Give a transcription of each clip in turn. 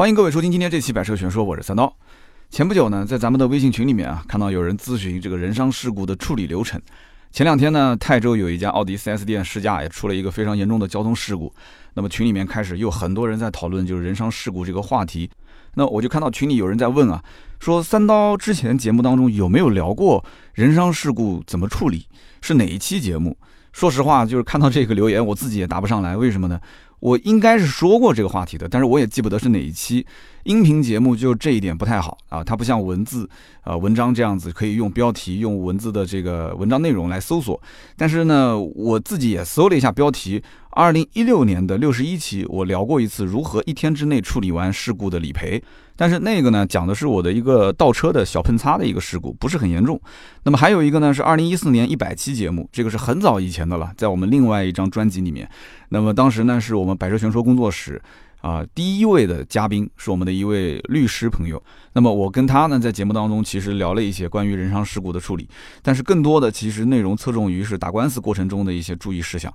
欢迎各位收听今天这期《百车全说》，我是三刀。前不久呢，在咱们的微信群里面啊，看到有人咨询这个人伤事故的处理流程。前两天呢，泰州有一家奥迪 4S 店试驾也出了一个非常严重的交通事故。那么群里面开始又很多人在讨论就是人伤事故这个话题。那我就看到群里有人在问啊，说三刀之前节目当中有没有聊过人伤事故怎么处理？是哪一期节目？说实话，就是看到这个留言，我自己也答不上来，为什么呢？我应该是说过这个话题的，但是我也记不得是哪一期。音频节目就这一点不太好啊，它不像文字，呃，文章这样子可以用标题、用文字的这个文章内容来搜索。但是呢，我自己也搜了一下标题，二零一六年的六十一期，我聊过一次如何一天之内处理完事故的理赔。但是那个呢，讲的是我的一个倒车的小碰擦的一个事故，不是很严重。那么还有一个呢，是二零一四年一百期节目，这个是很早以前的了，在我们另外一张专辑里面。那么当时呢，是我们百车全说工作室啊，第一位的嘉宾是我们的一位律师朋友。那么我跟他呢，在节目当中其实聊了一些关于人伤事故的处理，但是更多的其实内容侧重于是打官司过程中的一些注意事项。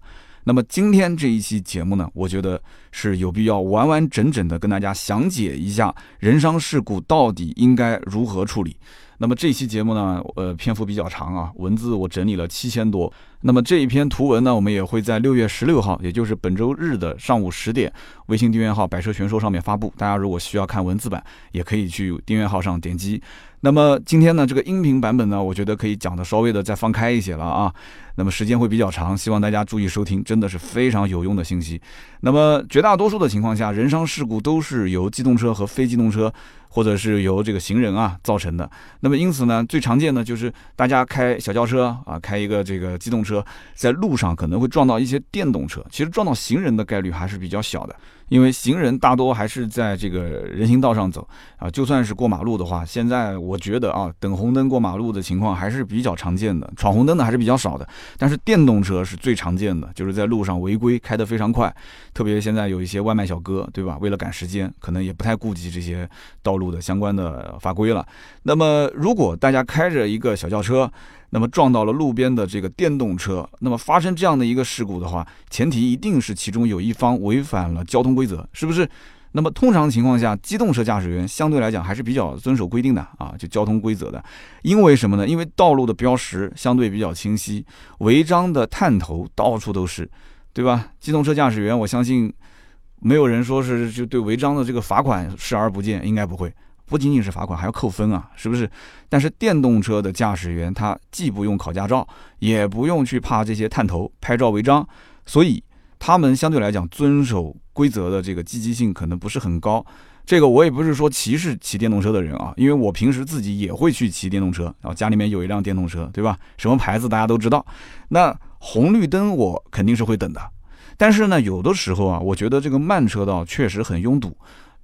那么今天这一期节目呢，我觉得是有必要完完整整的跟大家详解一下人伤事故到底应该如何处理。那么这期节目呢，呃，篇幅比较长啊，文字我整理了七千多。那么这一篇图文呢，我们也会在六月十六号，也就是本周日的上午十点，微信订阅号“百车全说”上面发布。大家如果需要看文字版，也可以去订阅号上点击。那么今天呢，这个音频版本呢，我觉得可以讲的稍微的再放开一些了啊。那么时间会比较长，希望大家注意收听，真的是非常有用的信息。那么绝大多数的情况下，人伤事故都是由机动车和非机动车，或者是由这个行人啊造成的。那么因此呢，最常见的就是大家开小轿车啊，开一个这个机动车，在路上可能会撞到一些电动车，其实撞到行人的概率还是比较小的。因为行人大多还是在这个人行道上走啊，就算是过马路的话，现在我觉得啊，等红灯过马路的情况还是比较常见的，闯红灯的还是比较少的。但是电动车是最常见的，就是在路上违规开得非常快，特别现在有一些外卖小哥，对吧？为了赶时间，可能也不太顾及这些道路的相关的法规了。那么，如果大家开着一个小轿车，那么撞到了路边的这个电动车，那么发生这样的一个事故的话，前提一定是其中有一方违反了交通规则，是不是？那么通常情况下，机动车驾驶员相对来讲还是比较遵守规定的啊，就交通规则的。因为什么呢？因为道路的标识相对比较清晰，违章的探头到处都是，对吧？机动车驾驶员，我相信没有人说是就对违章的这个罚款视而不见，应该不会。不仅仅是罚款，还要扣分啊，是不是？但是电动车的驾驶员他既不用考驾照，也不用去怕这些探头拍照违章，所以他们相对来讲遵守规则的这个积极性可能不是很高。这个我也不是说歧视骑电动车的人啊，因为我平时自己也会去骑电动车，然后家里面有一辆电动车，对吧？什么牌子大家都知道。那红绿灯我肯定是会等的，但是呢，有的时候啊，我觉得这个慢车道确实很拥堵。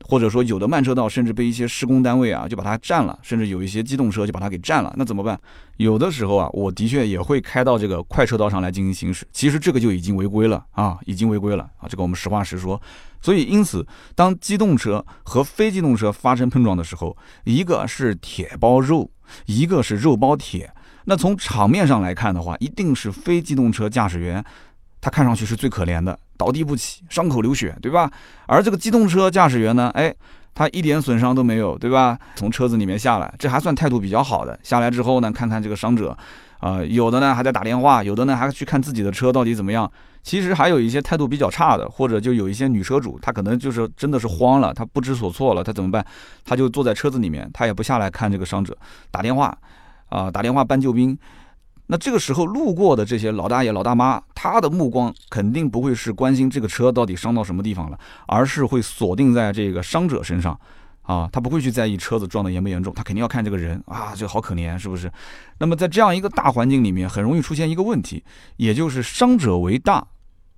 或者说有的慢车道甚至被一些施工单位啊就把它占了，甚至有一些机动车就把它给占了，那怎么办？有的时候啊，我的确也会开到这个快车道上来进行行驶，其实这个就已经违规了啊，已经违规了啊，这个我们实话实说。所以因此，当机动车和非机动车发生碰撞的时候，一个是铁包肉，一个是肉包铁，那从场面上来看的话，一定是非机动车驾驶员。他看上去是最可怜的，倒地不起，伤口流血，对吧？而这个机动车驾驶员呢，哎，他一点损伤都没有，对吧？从车子里面下来，这还算态度比较好的。下来之后呢，看看这个伤者，啊，有的呢还在打电话，有的呢还去看自己的车到底怎么样。其实还有一些态度比较差的，或者就有一些女车主，她可能就是真的是慌了，她不知所措了，她怎么办？她就坐在车子里面，她也不下来看这个伤者，打电话，啊，打电话搬救兵。那这个时候路过的这些老大爷老大妈，他的目光肯定不会是关心这个车到底伤到什么地方了，而是会锁定在这个伤者身上，啊，他不会去在意车子撞的严不严重，他肯定要看这个人啊，这好可怜，是不是？那么在这样一个大环境里面，很容易出现一个问题，也就是伤者为大，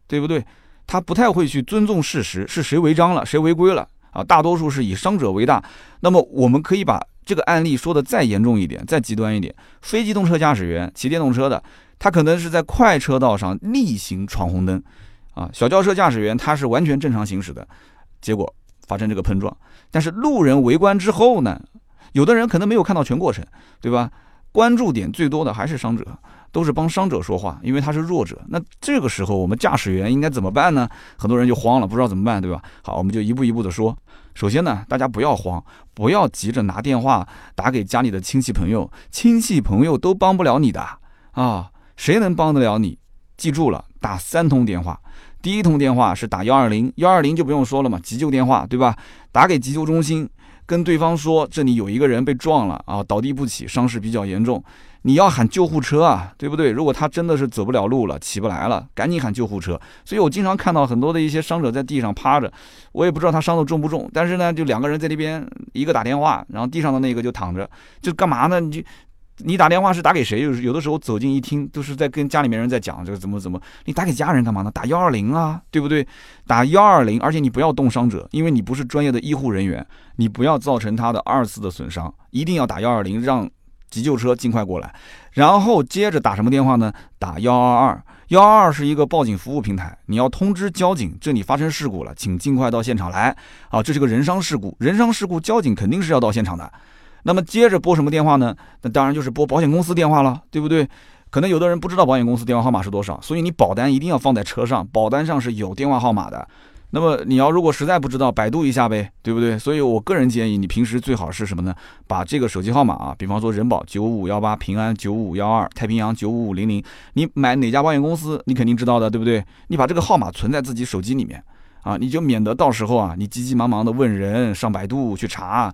对不对？他不太会去尊重事实，是谁违章了，谁违规了啊？大多数是以伤者为大。那么我们可以把。这个案例说的再严重一点，再极端一点，非机动车驾驶员骑电动车的，他可能是在快车道上逆行闯红灯，啊，小轿车驾驶员他是完全正常行驶的，结果发生这个碰撞。但是路人围观之后呢，有的人可能没有看到全过程，对吧？关注点最多的还是伤者，都是帮伤者说话，因为他是弱者。那这个时候我们驾驶员应该怎么办呢？很多人就慌了，不知道怎么办，对吧？好，我们就一步一步的说。首先呢，大家不要慌，不要急着拿电话打给家里的亲戚朋友，亲戚朋友都帮不了你的啊，谁能帮得了你？记住了，打三通电话。第一通电话是打幺二零，幺二零就不用说了嘛，急救电话，对吧？打给急救中心，跟对方说这里有一个人被撞了啊，倒地不起，伤势比较严重，你要喊救护车啊，对不对？如果他真的是走不了路了，起不来了，赶紧喊救护车。所以我经常看到很多的一些伤者在地上趴着，我也不知道他伤的重不重，但是呢，就两个人在那边，一个打电话，然后地上的那个就躺着，就干嘛呢？你就。你打电话是打给谁？有有的时候走近一听，都是在跟家里面人在讲这个怎么怎么。你打给家人干嘛呢？打幺二零啊，对不对？打幺二零，而且你不要动伤者，因为你不是专业的医护人员，你不要造成他的二次的损伤，一定要打幺二零，让急救车尽快过来。然后接着打什么电话呢？打幺二二，幺二二是一个报警服务平台，你要通知交警，这里发生事故了，请尽快到现场来。啊，这是个人伤事故，人伤事故，交警肯定是要到现场的。那么接着拨什么电话呢？那当然就是拨保险公司电话了，对不对？可能有的人不知道保险公司电话号码是多少，所以你保单一定要放在车上，保单上是有电话号码的。那么你要如果实在不知道，百度一下呗，对不对？所以我个人建议你平时最好是什么呢？把这个手机号码啊，比方说人保九五幺八、平安九五幺二、太平洋九五五零零，你买哪家保险公司，你肯定知道的，对不对？你把这个号码存在自己手机里面啊，你就免得到时候啊，你急急忙忙的问人上百度去查。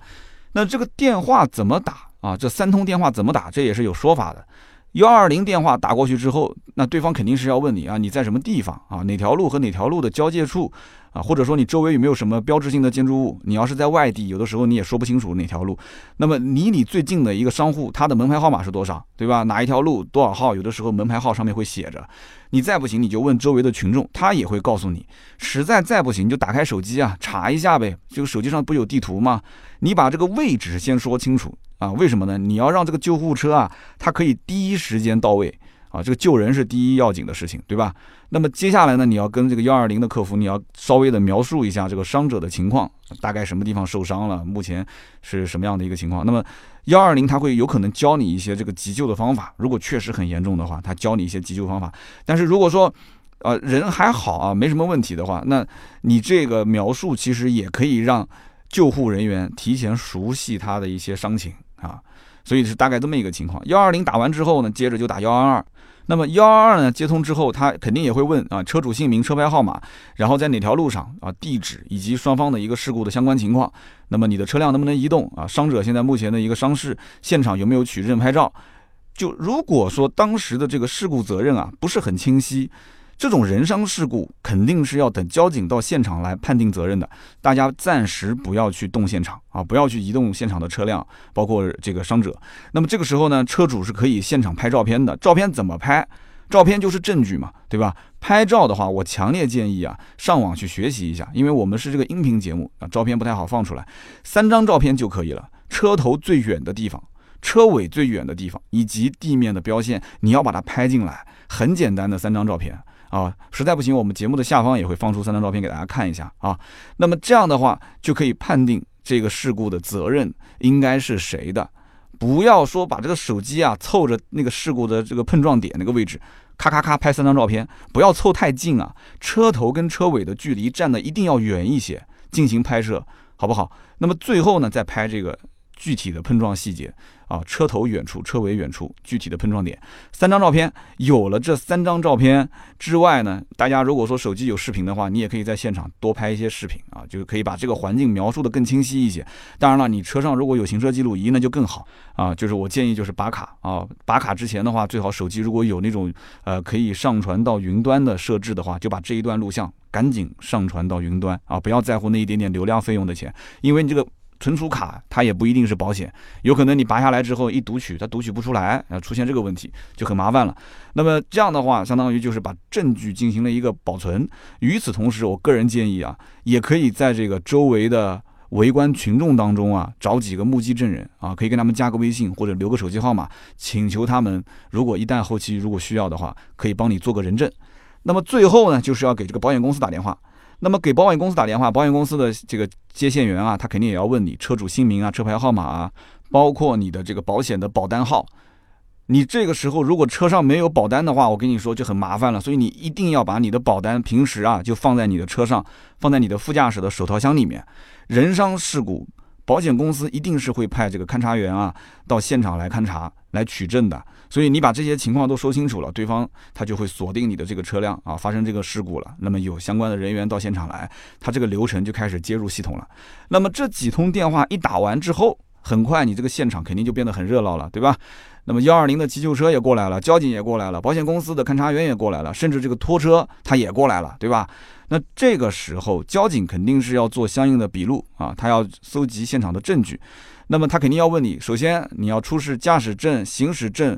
那这个电话怎么打啊？这三通电话怎么打？这也是有说法的。幺二零电话打过去之后，那对方肯定是要问你啊，你在什么地方啊？哪条路和哪条路的交界处啊？或者说你周围有没有什么标志性的建筑物？你要是在外地，有的时候你也说不清楚哪条路。那么离你最近的一个商户，他的门牌号码是多少？对吧？哪一条路多少号？有的时候门牌号上面会写着。你再不行，你就问周围的群众，他也会告诉你。实在再不行，就打开手机啊，查一下呗。这个手机上不有地图吗？你把这个位置先说清楚。啊，为什么呢？你要让这个救护车啊，它可以第一时间到位啊，这个救人是第一要紧的事情，对吧？那么接下来呢，你要跟这个幺二零的客服，你要稍微的描述一下这个伤者的情况，大概什么地方受伤了，目前是什么样的一个情况。那么幺二零他会有可能教你一些这个急救的方法，如果确实很严重的话，他教你一些急救方法。但是如果说，呃，人还好啊，没什么问题的话，那你这个描述其实也可以让救护人员提前熟悉他的一些伤情。啊，所以是大概这么一个情况。幺二零打完之后呢，接着就打幺二二。那么幺二二呢接通之后，他肯定也会问啊，车主姓名、车牌号码，然后在哪条路上啊，地址以及双方的一个事故的相关情况。那么你的车辆能不能移动啊？伤者现在目前的一个伤势，现场有没有取证拍照？就如果说当时的这个事故责任啊不是很清晰。这种人伤事故肯定是要等交警到现场来判定责任的，大家暂时不要去动现场啊，不要去移动现场的车辆，包括这个伤者。那么这个时候呢，车主是可以现场拍照片的。照片怎么拍？照片就是证据嘛，对吧？拍照的话，我强烈建议啊，上网去学习一下，因为我们是这个音频节目啊，照片不太好放出来，三张照片就可以了。车头最远的地方，车尾最远的地方，以及地面的标线，你要把它拍进来，很简单的三张照片。啊，实在不行，我们节目的下方也会放出三张照片给大家看一下啊。那么这样的话，就可以判定这个事故的责任应该是谁的。不要说把这个手机啊凑着那个事故的这个碰撞点那个位置，咔咔咔拍三张照片，不要凑太近啊。车头跟车尾的距离站的一定要远一些进行拍摄，好不好？那么最后呢，再拍这个具体的碰撞细节。啊，车头远处，车尾远处，具体的碰撞点，三张照片。有了这三张照片之外呢，大家如果说手机有视频的话，你也可以在现场多拍一些视频啊，就可以把这个环境描述的更清晰一些。当然了，你车上如果有行车记录仪，那就更好啊。就是我建议就是拔卡啊，拔卡之前的话，最好手机如果有那种呃可以上传到云端的设置的话，就把这一段录像赶紧上传到云端啊，不要在乎那一点点流量费用的钱，因为你这个。存储卡它也不一定是保险，有可能你拔下来之后一读取，它读取不出来，啊，出现这个问题就很麻烦了。那么这样的话，相当于就是把证据进行了一个保存。与此同时，我个人建议啊，也可以在这个周围的围观群众当中啊，找几个目击证人啊，可以跟他们加个微信或者留个手机号码，请求他们，如果一旦后期如果需要的话，可以帮你做个人证。那么最后呢，就是要给这个保险公司打电话。那么给保险公司打电话，保险公司的这个接线员啊，他肯定也要问你车主姓名啊、车牌号码啊，包括你的这个保险的保单号你这个时候如果车上没有保单的话，我跟你说就很麻烦了。所以你一定要把你的保单平时啊就放在你的车上，放在你的副驾驶的手套箱里面。人伤事故，保险公司一定是会派这个勘察员啊到现场来勘察、来取证的。所以你把这些情况都说清楚了，对方他就会锁定你的这个车辆啊，发生这个事故了。那么有相关的人员到现场来，他这个流程就开始接入系统了。那么这几通电话一打完之后，很快你这个现场肯定就变得很热闹了，对吧？那么幺二零的急救车也过来了，交警也过来了，保险公司的勘察员也过来了，甚至这个拖车他也过来了，对吧？那这个时候交警肯定是要做相应的笔录啊，他要搜集现场的证据。那么他肯定要问你，首先你要出示驾驶证、行驶证，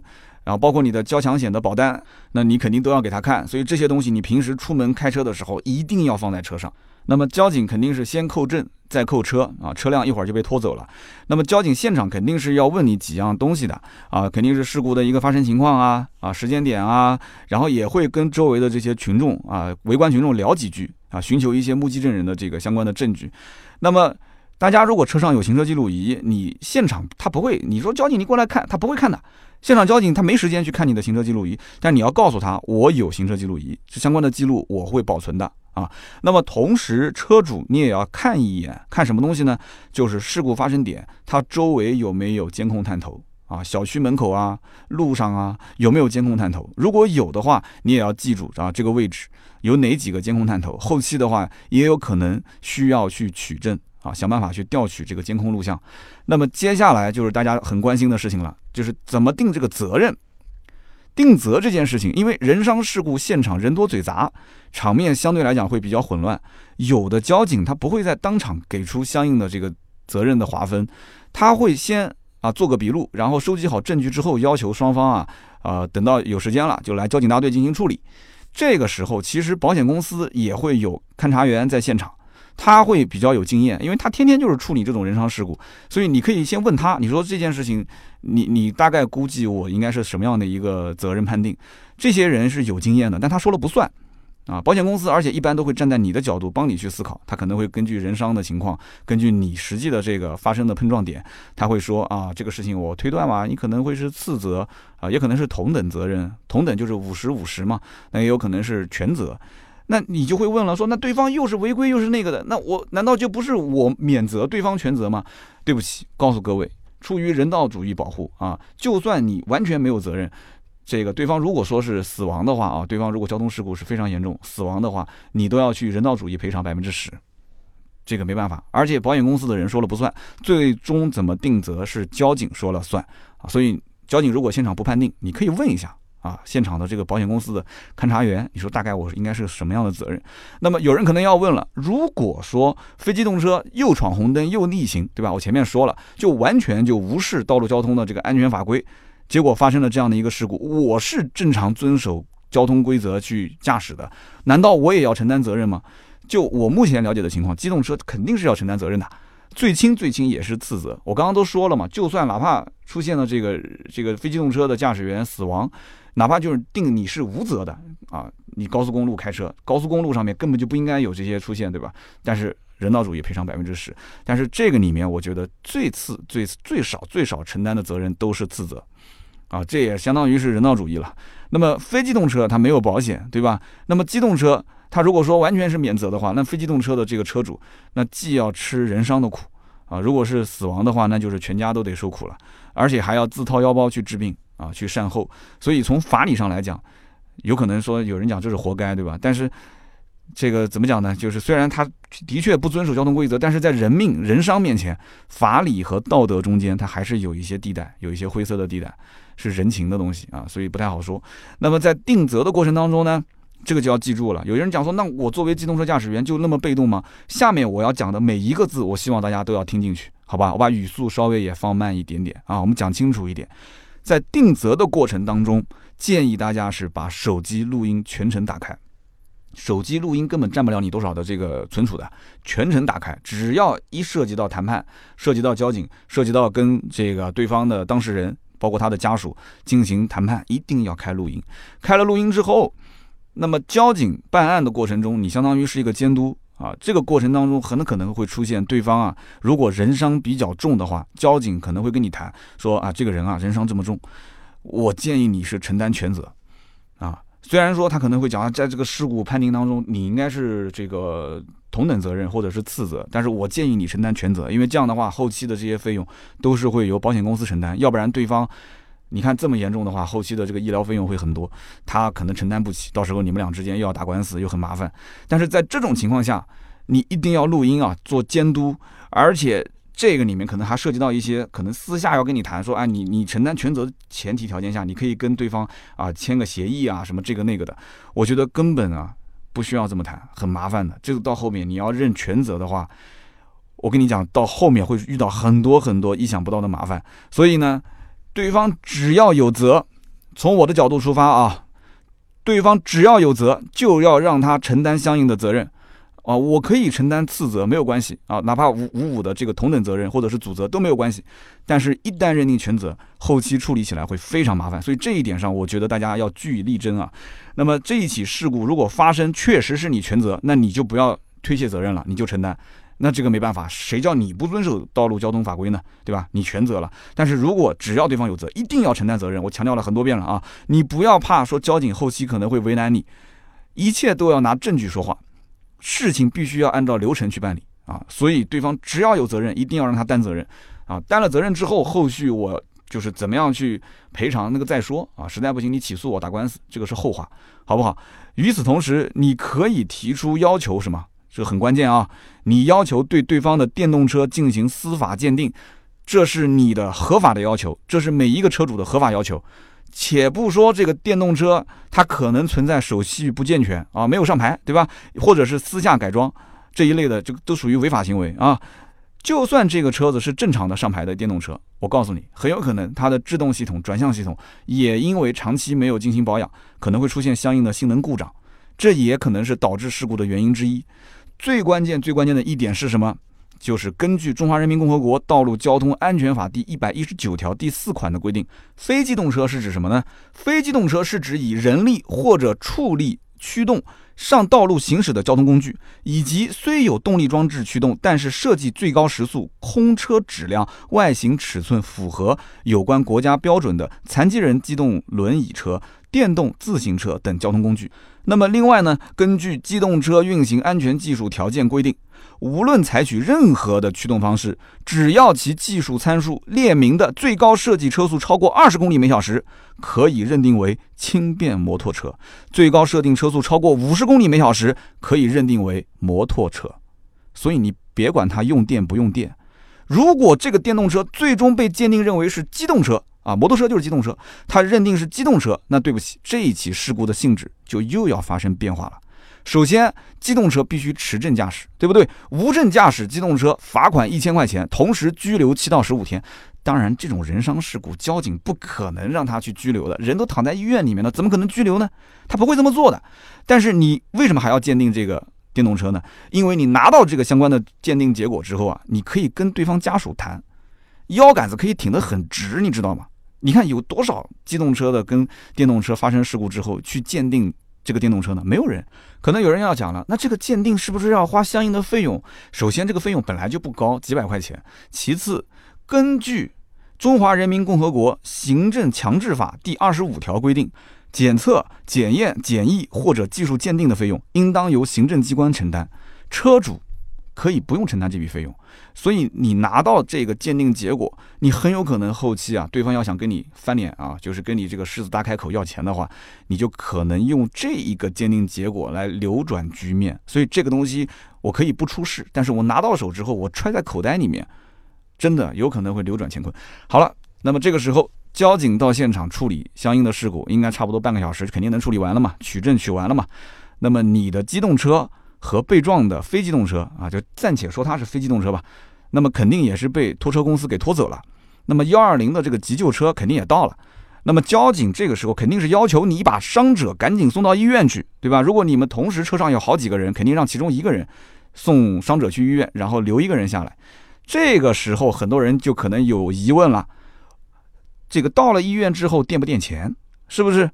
然后包括你的交强险的保单，那你肯定都要给他看。所以这些东西你平时出门开车的时候一定要放在车上。那么交警肯定是先扣证，再扣车啊，车辆一会儿就被拖走了。那么交警现场肯定是要问你几样东西的啊，肯定是事故的一个发生情况啊啊时间点啊，然后也会跟周围的这些群众啊围观群众聊几句啊，寻求一些目击证人的这个相关的证据。那么。大家如果车上有行车记录仪，你现场他不会，你说交警你过来看，他不会看的。现场交警他没时间去看你的行车记录仪，但你要告诉他，我有行车记录仪，这相关的记录我会保存的啊。那么同时，车主你也要看一眼，看什么东西呢？就是事故发生点，它周围有没有监控探头啊？小区门口啊，路上啊，有没有监控探头？如果有的话，你也要记住啊，这个位置有哪几个监控探头？后期的话也有可能需要去取证。啊，想办法去调取这个监控录像。那么接下来就是大家很关心的事情了，就是怎么定这个责任？定责这件事情，因为人伤事故现场人多嘴杂，场面相对来讲会比较混乱。有的交警他不会在当场给出相应的这个责任的划分，他会先啊做个笔录，然后收集好证据之后，要求双方啊啊等到有时间了就来交警大队进行处理。这个时候其实保险公司也会有勘查员在现场。他会比较有经验，因为他天天就是处理这种人伤事故，所以你可以先问他，你说这件事情，你你大概估计我应该是什么样的一个责任判定？这些人是有经验的，但他说了不算啊。保险公司而且一般都会站在你的角度帮你去思考，他可能会根据人伤的情况，根据你实际的这个发生的碰撞点，他会说啊，这个事情我推断嘛，你可能会是次责啊，也可能是同等责任，同等就是五十五十嘛，那也有可能是全责。那你就会问了，说那对方又是违规又是那个的，那我难道就不是我免责，对方全责吗？对不起，告诉各位，出于人道主义保护啊，就算你完全没有责任，这个对方如果说是死亡的话啊，对方如果交通事故是非常严重，死亡的话，你都要去人道主义赔偿百分之十，这个没办法，而且保险公司的人说了不算，最终怎么定责是交警说了算啊，所以交警如果现场不判定，你可以问一下。啊，现场的这个保险公司的勘察员，你说大概我应该是什么样的责任？那么有人可能要问了，如果说非机动车又闯红灯又逆行，对吧？我前面说了，就完全就无视道路交通的这个安全法规，结果发生了这样的一个事故，我是正常遵守交通规则去驾驶的，难道我也要承担责任吗？就我目前了解的情况，机动车肯定是要承担责任的。最轻最轻也是次责，我刚刚都说了嘛，就算哪怕出现了这个这个非机动车的驾驶员死亡，哪怕就是定你是无责的啊，你高速公路开车，高速公路上面根本就不应该有这些出现，对吧？但是人道主义赔偿百分之十，但是这个里面我觉得最次最最少最少承担的责任都是次责，啊，这也相当于是人道主义了。那么非机动车它没有保险，对吧？那么机动车。他如果说完全是免责的话，那非机动车的这个车主，那既要吃人伤的苦啊，如果是死亡的话，那就是全家都得受苦了，而且还要自掏腰包去治病啊，去善后。所以从法理上来讲，有可能说有人讲这是活该，对吧？但是这个怎么讲呢？就是虽然他的确不遵守交通规则，但是在人命人伤面前，法理和道德中间，它还是有一些地带，有一些灰色的地带，是人情的东西啊，所以不太好说。那么在定责的过程当中呢？这个就要记住了。有些人讲说，那我作为机动车驾驶员就那么被动吗？下面我要讲的每一个字，我希望大家都要听进去，好吧？我把语速稍微也放慢一点点啊，我们讲清楚一点。在定责的过程当中，建议大家是把手机录音全程打开。手机录音根本占不了你多少的这个存储的，全程打开。只要一涉及到谈判，涉及到交警，涉及到跟这个对方的当事人，包括他的家属进行谈判，一定要开录音。开了录音之后。那么交警办案的过程中，你相当于是一个监督啊。这个过程当中很可能会出现对方啊，如果人伤比较重的话，交警可能会跟你谈说啊，这个人啊人伤这么重，我建议你是承担全责啊。虽然说他可能会讲啊，在这个事故判定当中，你应该是这个同等责任或者是次责，但是我建议你承担全责，因为这样的话，后期的这些费用都是会由保险公司承担，要不然对方，你看这么严重的话，后期的这个医疗费用会很多，他可能承担不起，到时候你们俩之间又要打官司，又很麻烦。但是在这种情况下，你一定要录音啊，做监督，而且。这个里面可能还涉及到一些可能私下要跟你谈说，哎，你你承担全责前提条件下，你可以跟对方啊签个协议啊，什么这个那个的。我觉得根本啊不需要这么谈，很麻烦的。这个到后面你要认全责的话，我跟你讲，到后面会遇到很多很多意想不到的麻烦。所以呢，对方只要有责，从我的角度出发啊，对方只要有责，就要让他承担相应的责任。啊，我可以承担次责，没有关系啊，哪怕五五五的这个同等责任或者是主责都没有关系。但是，一旦认定全责，后期处理起来会非常麻烦。所以这一点上，我觉得大家要据以力争啊。那么这一起事故如果发生，确实是你全责，那你就不要推卸责任了，你就承担。那这个没办法，谁叫你不遵守道路交通法规呢？对吧？你全责了。但是如果只要对方有责，一定要承担责任。我强调了很多遍了啊，你不要怕说交警后期可能会为难你，一切都要拿证据说话。事情必须要按照流程去办理啊，所以对方只要有责任，一定要让他担责任啊。担了责任之后，后续我就是怎么样去赔偿那个再说啊。实在不行，你起诉我打官司，这个是后话，好不好？与此同时，你可以提出要求什么？这个很关键啊！你要求对对方的电动车进行司法鉴定，这是你的合法的要求，这是每一个车主的合法要求。且不说这个电动车，它可能存在手续不健全啊，没有上牌，对吧？或者是私下改装这一类的，这个都属于违法行为啊。就算这个车子是正常的上牌的电动车，我告诉你，很有可能它的制动系统、转向系统也因为长期没有进行保养，可能会出现相应的性能故障，这也可能是导致事故的原因之一。最关键、最关键的一点是什么？就是根据《中华人民共和国道路交通安全法》第一百一十九条第四款的规定，非机动车是指什么呢？非机动车是指以人力或者畜力驱动上道路行驶的交通工具，以及虽有动力装置驱动，但是设计最高时速、空车质量、外形尺寸符合有关国家标准的残疾人机动轮椅车、电动自行车等交通工具。那么，另外呢，根据《机动车运行安全技术条件》规定。无论采取任何的驱动方式，只要其技术参数列明的最高设计车速超过二十公里每小时，可以认定为轻便摩托车；最高设定车速超过五十公里每小时，可以认定为摩托车。所以你别管它用电不用电，如果这个电动车最终被鉴定认为是机动车啊，摩托车就是机动车，它认定是机动车，那对不起，这一起事故的性质就又要发生变化了。首先，机动车必须持证驾驶，对不对？无证驾驶机动车罚款一千块钱，同时拘留七到十五天。当然，这种人伤事故，交警不可能让他去拘留的，人都躺在医院里面了，怎么可能拘留呢？他不会这么做的。但是你为什么还要鉴定这个电动车呢？因为你拿到这个相关的鉴定结果之后啊，你可以跟对方家属谈，腰杆子可以挺得很直，你知道吗？你看有多少机动车的跟电动车发生事故之后去鉴定。这个电动车呢，没有人，可能有人要讲了，那这个鉴定是不是要花相应的费用？首先，这个费用本来就不高，几百块钱。其次，根据《中华人民共和国行政强制法》第二十五条规定，检测、检验、检疫或者技术鉴定的费用，应当由行政机关承担，车主。可以不用承担这笔费用，所以你拿到这个鉴定结果，你很有可能后期啊，对方要想跟你翻脸啊，就是跟你这个狮子大开口要钱的话，你就可能用这一个鉴定结果来扭转局面。所以这个东西我可以不出示，但是我拿到手之后，我揣在口袋里面，真的有可能会扭转乾坤。好了，那么这个时候交警到现场处理相应的事故，应该差不多半个小时，肯定能处理完了嘛，取证取完了嘛。那么你的机动车。和被撞的非机动车啊，就暂且说它是非机动车吧，那么肯定也是被拖车公司给拖走了。那么幺二零的这个急救车肯定也到了。那么交警这个时候肯定是要求你把伤者赶紧送到医院去，对吧？如果你们同时车上有好几个人，肯定让其中一个人送伤者去医院，然后留一个人下来。这个时候很多人就可能有疑问了：这个到了医院之后垫不垫钱？是不是？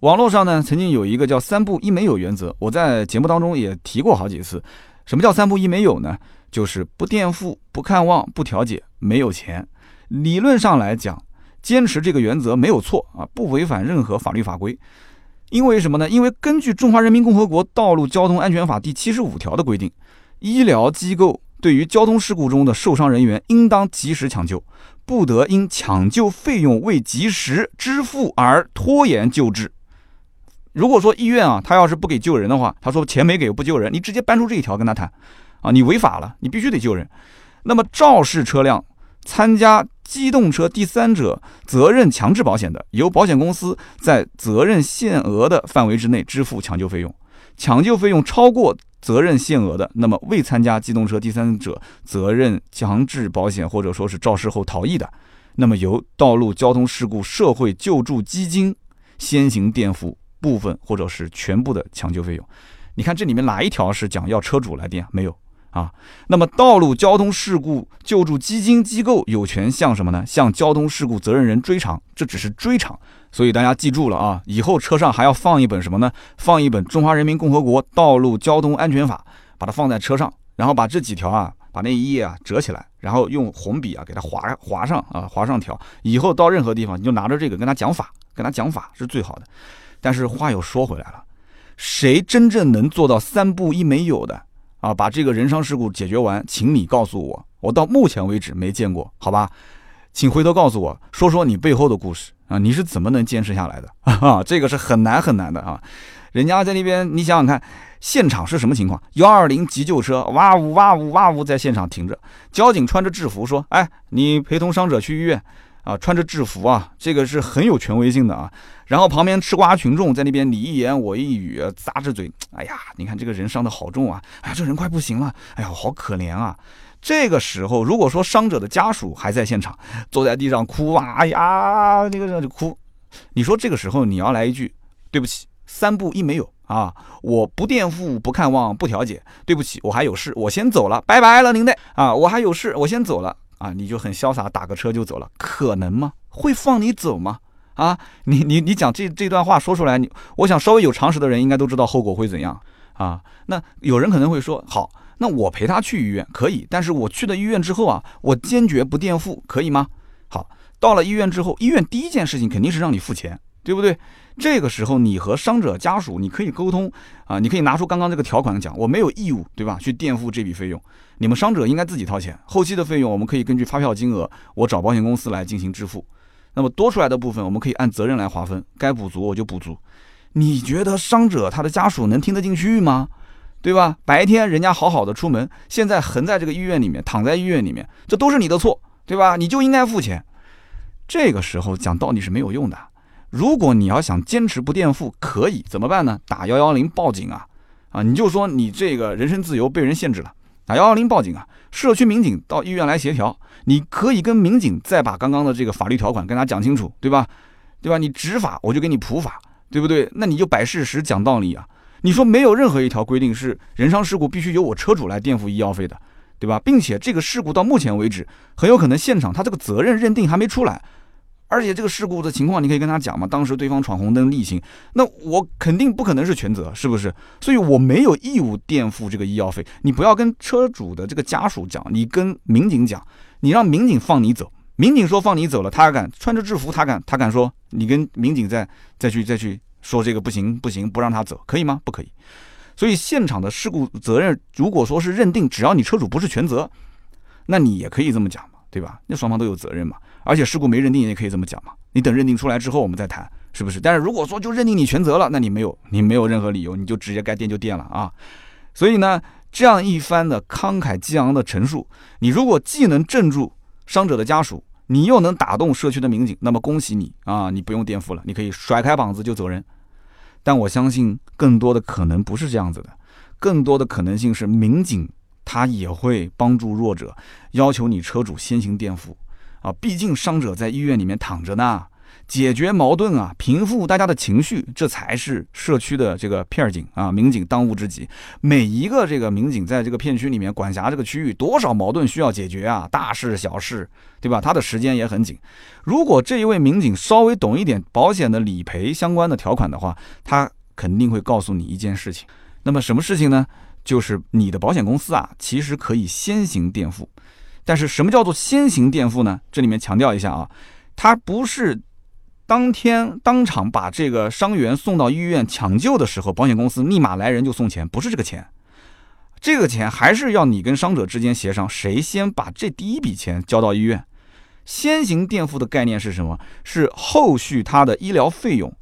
网络上呢，曾经有一个叫“三不一没有”原则，我在节目当中也提过好几次。什么叫“三不一没有”呢？就是不垫付、不看望、不调解，没有钱。理论上来讲，坚持这个原则没有错啊，不违反任何法律法规。因为什么呢？因为根据《中华人民共和国道路交通安全法》第七十五条的规定，医疗机构对于交通事故中的受伤人员，应当及时抢救，不得因抢救费用未及时支付而拖延救治。如果说医院啊，他要是不给救人的话，他说钱没给不救人，你直接搬出这一条跟他谈，啊，你违法了，你必须得救人。那么肇事车辆参加。机动车第三者责任强制保险的，由保险公司在责任限额的范围之内支付抢救费用。抢救费用超过责任限额的，那么未参加机动车第三者责任强制保险或者说是肇事后逃逸的，那么由道路交通事故社会救助基金先行垫付部分或者是全部的抢救费用。你看这里面哪一条是讲要车主来垫？没有。啊，那么道路交通事故救助基金机构有权向什么呢？向交通事故责任人追偿，这只是追偿。所以大家记住了啊，以后车上还要放一本什么呢？放一本《中华人民共和国道路交通安全法》，把它放在车上，然后把这几条啊，把那一页啊折起来，然后用红笔啊给它划划上啊，划上条。以后到任何地方，你就拿着这个跟他讲法，跟他讲法是最好的。但是话又说回来了，谁真正能做到三不一没有的？啊，把这个人伤事故解决完，请你告诉我，我到目前为止没见过，好吧？请回头告诉我说说你背后的故事啊，你是怎么能坚持下来的？啊，这个是很难很难的啊！人家在那边，你想想看，现场是什么情况？幺二零急救车哇呜哇呜哇呜在现场停着，交警穿着制服说：“哎，你陪同伤者去医院。”啊，穿着制服啊，这个是很有权威性的啊。然后旁边吃瓜群众在那边你一言我一语，咂着嘴。哎呀，你看这个人伤的好重啊！哎，这人快不行了！哎呀，好可怜啊！这个时候，如果说伤者的家属还在现场，坐在地上哭啊，呀，那个就哭。你说这个时候你要来一句，对不起，三步一没有啊，我不垫付，不看望，不调解，对不起，我还有事，我先走了，拜拜了您的啊，我还有事，我先走了。啊，你就很潇洒，打个车就走了，可能吗？会放你走吗？啊，你你你讲这这段话说出来，你我想稍微有常识的人应该都知道后果会怎样啊。那有人可能会说，好，那我陪他去医院可以，但是我去了医院之后啊，我坚决不垫付，可以吗？好，到了医院之后，医院第一件事情肯定是让你付钱，对不对？这个时候你和伤者家属你可以沟通啊，你可以拿出刚刚这个条款讲，我没有义务，对吧？去垫付这笔费用。你们伤者应该自己掏钱，后期的费用我们可以根据发票金额，我找保险公司来进行支付。那么多出来的部分，我们可以按责任来划分，该补足我就补足。你觉得伤者他的家属能听得进去吗？对吧？白天人家好好的出门，现在横在这个医院里面，躺在医院里面，这都是你的错，对吧？你就应该付钱。这个时候讲道理是没有用的。如果你要想坚持不垫付，可以怎么办呢？打幺幺零报警啊！啊，你就说你这个人身自由被人限制了。打幺幺零报警啊！社区民警到医院来协调，你可以跟民警再把刚刚的这个法律条款跟他讲清楚，对吧？对吧？你执法我就给你普法，对不对？那你就摆事实讲道理啊！你说没有任何一条规定是人伤事故必须由我车主来垫付医药费的，对吧？并且这个事故到目前为止，很有可能现场他这个责任认定还没出来。而且这个事故的情况，你可以跟他讲嘛。当时对方闯红灯逆行，那我肯定不可能是全责，是不是？所以我没有义务垫付这个医药费。你不要跟车主的这个家属讲，你跟民警讲，你让民警放你走。民警说放你走了，他敢穿着制服，他敢他敢说你跟民警再再去再去说这个不行不行，不让他走，可以吗？不可以。所以现场的事故责任，如果说是认定只要你车主不是全责，那你也可以这么讲嘛，对吧？那双方都有责任嘛。而且事故没认定也可以这么讲嘛，你等认定出来之后我们再谈，是不是？但是如果说就认定你全责了，那你没有你没有任何理由，你就直接该垫就垫了啊。所以呢，这样一番的慷慨激昂的陈述，你如果既能镇住伤者的家属，你又能打动社区的民警，那么恭喜你啊，你不用垫付了，你可以甩开膀子就走人。但我相信更多的可能不是这样子的，更多的可能性是民警他也会帮助弱者，要求你车主先行垫付。啊，毕竟伤者在医院里面躺着呢，解决矛盾啊，平复大家的情绪，这才是社区的这个片儿警啊，民警当务之急。每一个这个民警在这个片区里面管辖这个区域，多少矛盾需要解决啊，大事小事，对吧？他的时间也很紧。如果这一位民警稍微懂一点保险的理赔相关的条款的话，他肯定会告诉你一件事情。那么什么事情呢？就是你的保险公司啊，其实可以先行垫付。但是什么叫做先行垫付呢？这里面强调一下啊，他不是当天当场把这个伤员送到医院抢救的时候，保险公司立马来人就送钱，不是这个钱。这个钱还是要你跟伤者之间协商，谁先把这第一笔钱交到医院。先行垫付的概念是什么？是后续他的医疗费用，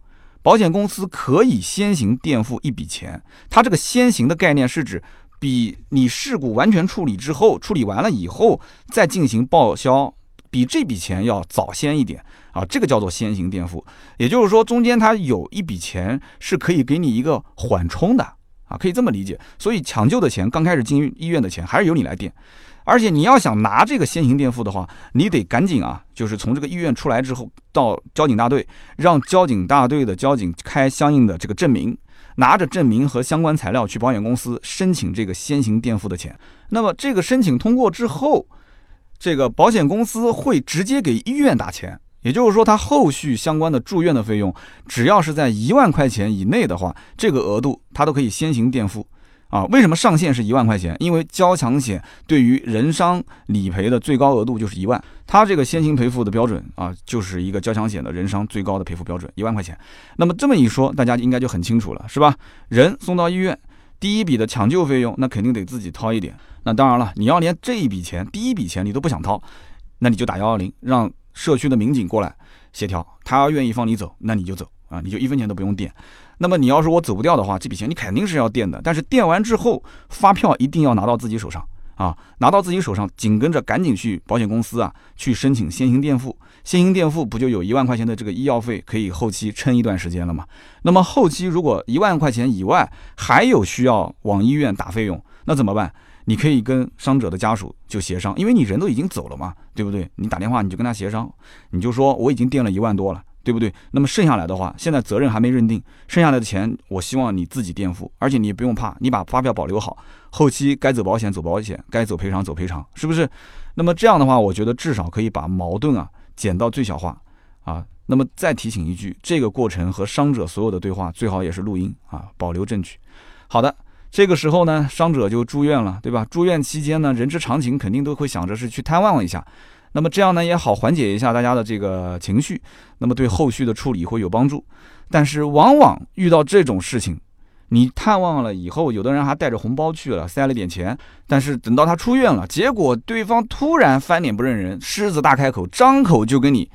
保险公司可以先行垫付一笔钱。它这个先行的概念是指，比你事故完全处理之后，处理完了以后再进行报销，比这笔钱要早先一点啊。这个叫做先行垫付，也就是说中间它有一笔钱是可以给你一个缓冲的。啊，可以这么理解，所以抢救的钱，刚开始进医院的钱还是由你来垫，而且你要想拿这个先行垫付的话，你得赶紧啊，就是从这个医院出来之后，到交警大队，让交警大队的交警开相应的这个证明，拿着证明和相关材料去保险公司申请这个先行垫付的钱。那么这个申请通过之后，这个保险公司会直接给医院打钱。也就是说，他后续相关的住院的费用，只要是在一万块钱以内的话，这个额度他都可以先行垫付啊。为什么上限是一万块钱？因为交强险对于人伤理赔的最高额度就是一万，它这个先行赔付的标准啊，就是一个交强险的人伤最高的赔付标准一万块钱。那么这么一说，大家应该就很清楚了，是吧？人送到医院，第一笔的抢救费用，那肯定得自己掏一点。那当然了，你要连这一笔钱，第一笔钱你都不想掏，那你就打幺幺零让。社区的民警过来协调，他要愿意放你走，那你就走啊，你就一分钱都不用垫。那么你要是我走不掉的话，这笔钱你肯定是要垫的。但是垫完之后，发票一定要拿到自己手上啊，拿到自己手上，紧跟着赶紧去保险公司啊，去申请先行垫付。先行垫付不就有一万块钱的这个医药费可以后期撑一段时间了吗？那么后期如果一万块钱以外还有需要往医院打费用，那怎么办？你可以跟伤者的家属就协商，因为你人都已经走了嘛，对不对？你打电话你就跟他协商，你就说我已经垫了一万多了，对不对？那么剩下来的话，现在责任还没认定，剩下来的钱我希望你自己垫付，而且你也不用怕，你把发票保留好，后期该走保险走保险，该走赔偿走赔偿，是不是？那么这样的话，我觉得至少可以把矛盾啊减到最小化啊。那么再提醒一句，这个过程和伤者所有的对话最好也是录音啊，保留证据。好的。这个时候呢，伤者就住院了，对吧？住院期间呢，人之常情，肯定都会想着是去探望一下。那么这样呢，也好缓解一下大家的这个情绪，那么对后续的处理会有帮助。但是往往遇到这种事情，你探望了以后，有的人还带着红包去了，塞了点钱。但是等到他出院了，结果对方突然翻脸不认人，狮子大开口，张口就跟你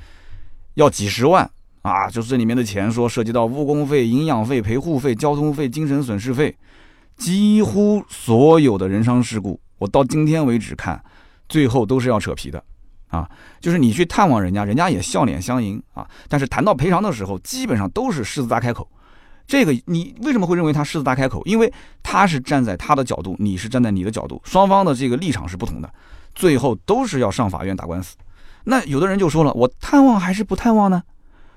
要几十万啊！就是这里面的钱，说涉及到误工费、营养费、陪护费、交通费、精神损失费。几乎所有的人伤事故，我到今天为止看，最后都是要扯皮的，啊，就是你去探望人家，人家也笑脸相迎啊，但是谈到赔偿的时候，基本上都是狮子大开口。这个你为什么会认为他狮子大开口？因为他是站在他的角度，你是站在你的角度，双方的这个立场是不同的，最后都是要上法院打官司。那有的人就说了，我探望还是不探望呢？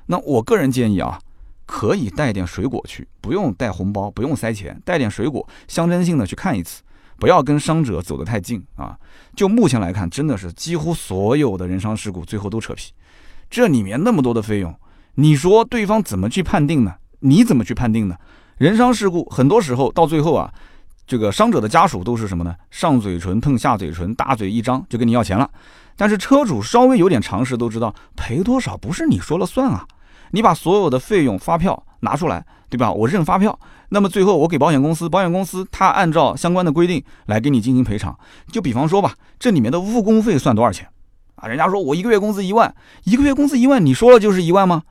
那我个人建议啊。可以带点水果去，不用带红包，不用塞钱，带点水果，象征性的去看一次，不要跟伤者走得太近啊。就目前来看，真的是几乎所有的人伤事故最后都扯皮，这里面那么多的费用，你说对方怎么去判定呢？你怎么去判定呢？人伤事故很多时候到最后啊，这个伤者的家属都是什么呢？上嘴唇碰下嘴唇，大嘴一张就跟你要钱了。但是车主稍微有点常识都知道，赔多少不是你说了算啊。你把所有的费用发票拿出来，对吧？我认发票，那么最后我给保险公司，保险公司他按照相关的规定来给你进行赔偿。就比方说吧，这里面的误工费算多少钱啊？人家说我一个月工资一万，一个月工资一万，你说了就是一万吗？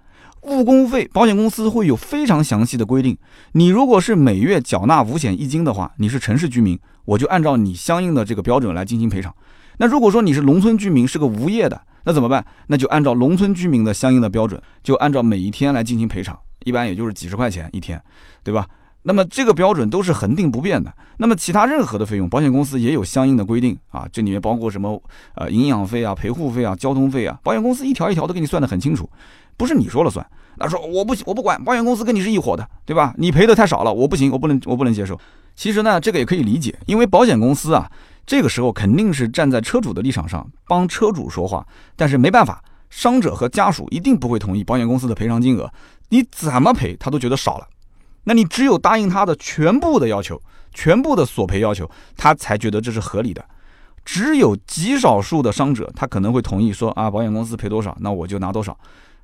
误工费，保险公司会有非常详细的规定。你如果是每月缴纳五险一金的话，你是城市居民，我就按照你相应的这个标准来进行赔偿。那如果说你是农村居民，是个无业的。那怎么办？那就按照农村居民的相应的标准，就按照每一天来进行赔偿，一般也就是几十块钱一天，对吧？那么这个标准都是恒定不变的。那么其他任何的费用，保险公司也有相应的规定啊，这里面包括什么呃营养费啊、陪护费啊、交通费啊，保险公司一条一条都给你算得很清楚，不是你说了算。那说我不行，我不管，保险公司跟你是一伙的，对吧？你赔的太少了，我不行，我不能，我不能接受。其实呢，这个也可以理解，因为保险公司啊。这个时候肯定是站在车主的立场上帮车主说话，但是没办法，伤者和家属一定不会同意保险公司的赔偿金额，你怎么赔他都觉得少了，那你只有答应他的全部的要求，全部的索赔要求，他才觉得这是合理的。只有极少数的伤者，他可能会同意说啊，保险公司赔多少，那我就拿多少，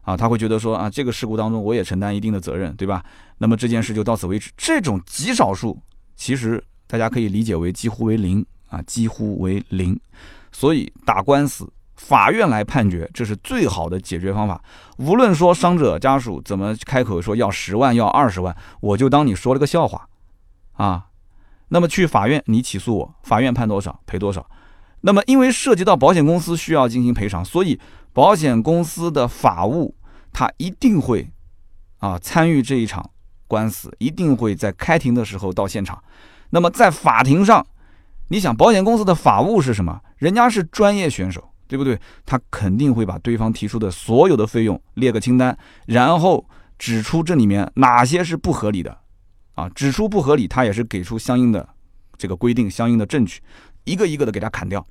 啊，他会觉得说啊，这个事故当中我也承担一定的责任，对吧？那么这件事就到此为止。这种极少数，其实大家可以理解为几乎为零啊，几乎为零。所以打官司，法院来判决，这是最好的解决方法。无论说伤者家属怎么开口说要十万要二十万，我就当你说了个笑话，啊，那么去法院你起诉我，法院判多少赔多少。那么，因为涉及到保险公司需要进行赔偿，所以保险公司的法务他一定会啊参与这一场官司，一定会在开庭的时候到现场。那么在法庭上，你想保险公司的法务是什么？人家是专业选手，对不对？他肯定会把对方提出的所有的费用列个清单，然后指出这里面哪些是不合理的啊，指出不合理，他也是给出相应的这个规定、相应的证据。一个一个的给他砍掉，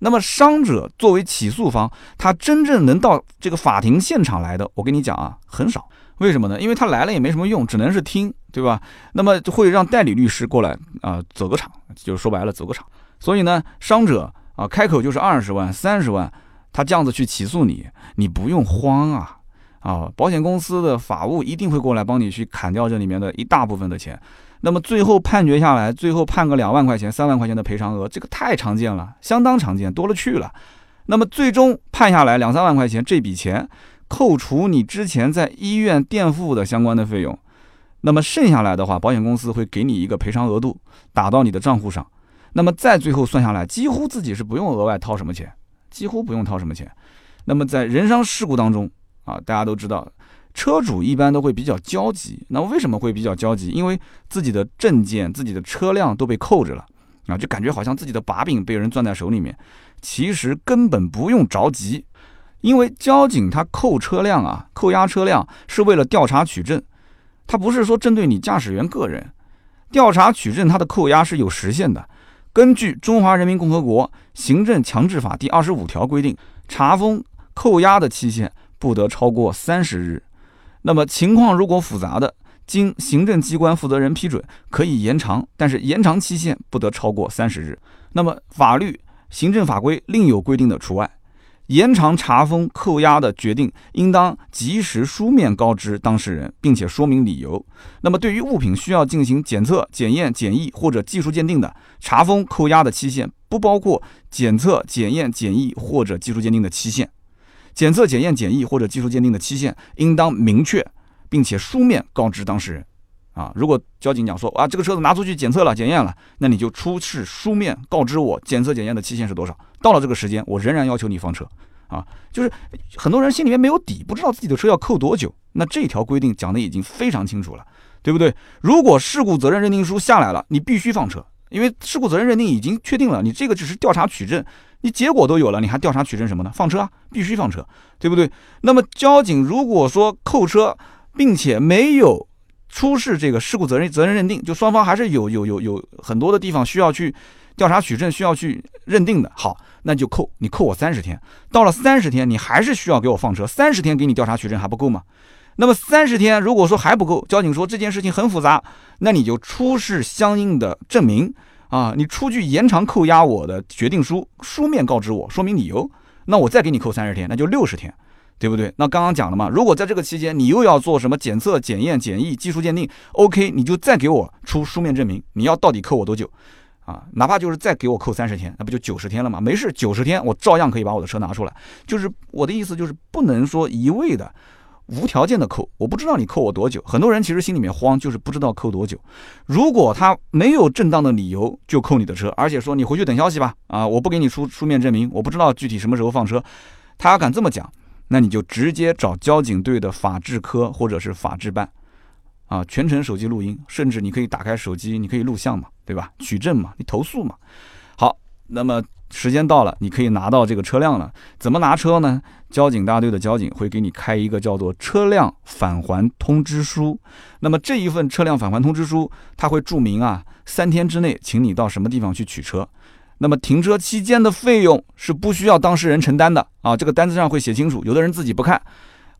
那么伤者作为起诉方，他真正能到这个法庭现场来的，我跟你讲啊，很少。为什么呢？因为他来了也没什么用，只能是听，对吧？那么会让代理律师过来啊，走个场，就说白了，走个场。所以呢，伤者啊，开口就是二十万、三十万，他这样子去起诉你，你不用慌啊啊！保险公司的法务一定会过来帮你去砍掉这里面的一大部分的钱。那么最后判决下来，最后判个两万块钱、三万块钱的赔偿额，这个太常见了，相当常见，多了去了。那么最终判下来两三万块钱，这笔钱扣除你之前在医院垫付的相关的费用，那么剩下来的话，保险公司会给你一个赔偿额度打到你的账户上。那么再最后算下来，几乎自己是不用额外掏什么钱，几乎不用掏什么钱。那么在人伤事故当中啊，大家都知道。车主一般都会比较焦急，那为什么会比较焦急？因为自己的证件、自己的车辆都被扣着了，啊，就感觉好像自己的把柄被人攥在手里面。其实根本不用着急，因为交警他扣车辆啊，扣押车辆是为了调查取证，他不是说针对你驾驶员个人。调查取证，他的扣押是有时限的。根据《中华人民共和国行政强制法》第二十五条规定，查封、扣押的期限不得超过三十日。那么情况如果复杂的，经行政机关负责人批准，可以延长，但是延长期限不得超过三十日。那么法律、行政法规另有规定的除外。延长查封、扣押的决定，应当及时书面告知当事人，并且说明理由。那么对于物品需要进行检测、检验、检疫或者技术鉴定的，查封、扣押的期限不包括检测、检验、检疫或者技术鉴定的期限。检测、检验、检疫或者技术鉴定的期限应当明确，并且书面告知当事人。啊，如果交警讲说啊，这个车子拿出去检测了、检验了，那你就出示书面告知我检测、检验的期限是多少。到了这个时间，我仍然要求你放车。啊，就是很多人心里面没有底，不知道自己的车要扣多久。那这条规定讲的已经非常清楚了，对不对？如果事故责任认定书下来了，你必须放车，因为事故责任认定已经确定了，你这个只是调查取证。你结果都有了，你还调查取证什么呢？放车啊，必须放车，对不对？那么交警如果说扣车，并且没有出示这个事故责任责任认定，就双方还是有有有有很多的地方需要去调查取证，需要去认定的。好，那就扣你扣我三十天，到了三十天你还是需要给我放车，三十天给你调查取证还不够吗？那么三十天如果说还不够，交警说这件事情很复杂，那你就出示相应的证明。啊，你出具延长扣押我的决定书，书面告知我，说明理由，那我再给你扣三十天，那就六十天，对不对？那刚刚讲了嘛，如果在这个期间你又要做什么检测、检验、检疫、技术鉴定，OK，你就再给我出书面证明，你要到底扣我多久？啊，哪怕就是再给我扣三十天，那不就九十天了吗？没事，九十天我照样可以把我的车拿出来。就是我的意思，就是不能说一味的。无条件的扣，我不知道你扣我多久。很多人其实心里面慌，就是不知道扣多久。如果他没有正当的理由就扣你的车，而且说你回去等消息吧，啊，我不给你出书面证明，我不知道具体什么时候放车，他敢这么讲，那你就直接找交警队的法制科或者是法制办，啊，全程手机录音，甚至你可以打开手机，你可以录像嘛，对吧？取证嘛，你投诉嘛。好，那么。时间到了，你可以拿到这个车辆了。怎么拿车呢？交警大队的交警会给你开一个叫做车辆返还通知书。那么这一份车辆返还通知书，它会注明啊，三天之内，请你到什么地方去取车。那么停车期间的费用是不需要当事人承担的啊。这个单子上会写清楚。有的人自己不看